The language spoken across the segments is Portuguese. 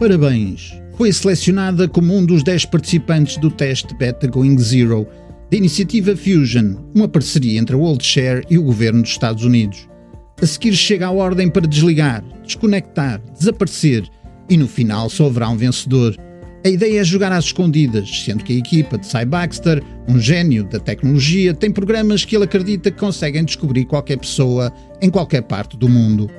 Parabéns! Foi selecionada como um dos 10 participantes do teste Beta Going Zero da iniciativa Fusion, uma parceria entre a WorldShare e o governo dos Estados Unidos. A seguir chega a ordem para desligar, desconectar, desaparecer e no final só haverá um vencedor. A ideia é jogar às escondidas, sendo que a equipa de Cy Baxter, um gênio da tecnologia, tem programas que ele acredita que conseguem descobrir qualquer pessoa em qualquer parte do mundo.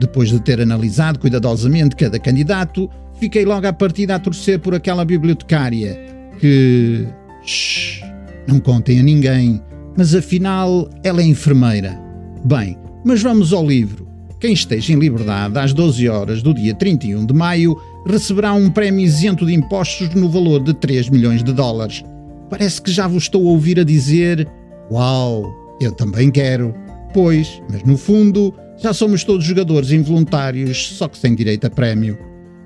Depois de ter analisado cuidadosamente cada candidato, fiquei logo à partida a torcer por aquela bibliotecária que. Shhh, não contem a ninguém, mas afinal ela é enfermeira. Bem, mas vamos ao livro. Quem esteja em liberdade às 12 horas do dia 31 de maio receberá um prémio isento de impostos no valor de 3 milhões de dólares. Parece que já vos estou a ouvir a dizer: Uau, eu também quero. Pois, mas no fundo, já somos todos jogadores involuntários, só que sem direito a prémio.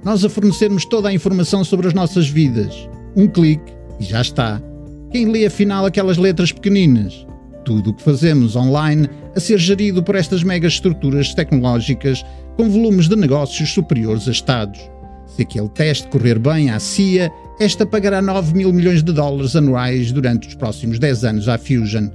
Nós a fornecermos toda a informação sobre as nossas vidas. Um clique e já está. Quem lê afinal aquelas letras pequeninas? Tudo o que fazemos online a ser gerido por estas mega estruturas tecnológicas com volumes de negócios superiores a Estados. Se aquele teste correr bem à CIA, esta pagará 9 mil milhões de dólares anuais durante os próximos 10 anos à Fusion.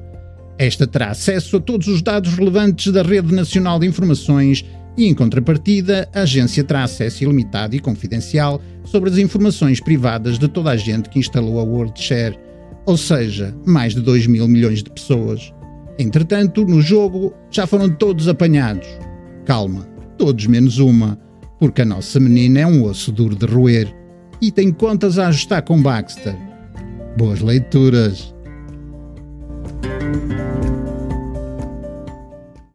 Esta terá acesso a todos os dados relevantes da Rede Nacional de Informações e, em contrapartida, a agência terá acesso ilimitado e confidencial sobre as informações privadas de toda a gente que instalou a WorldShare, ou seja, mais de 2 mil milhões de pessoas. Entretanto, no jogo já foram todos apanhados. Calma, todos menos uma, porque a nossa menina é um osso duro de roer e tem contas a ajustar com Baxter. Boas leituras!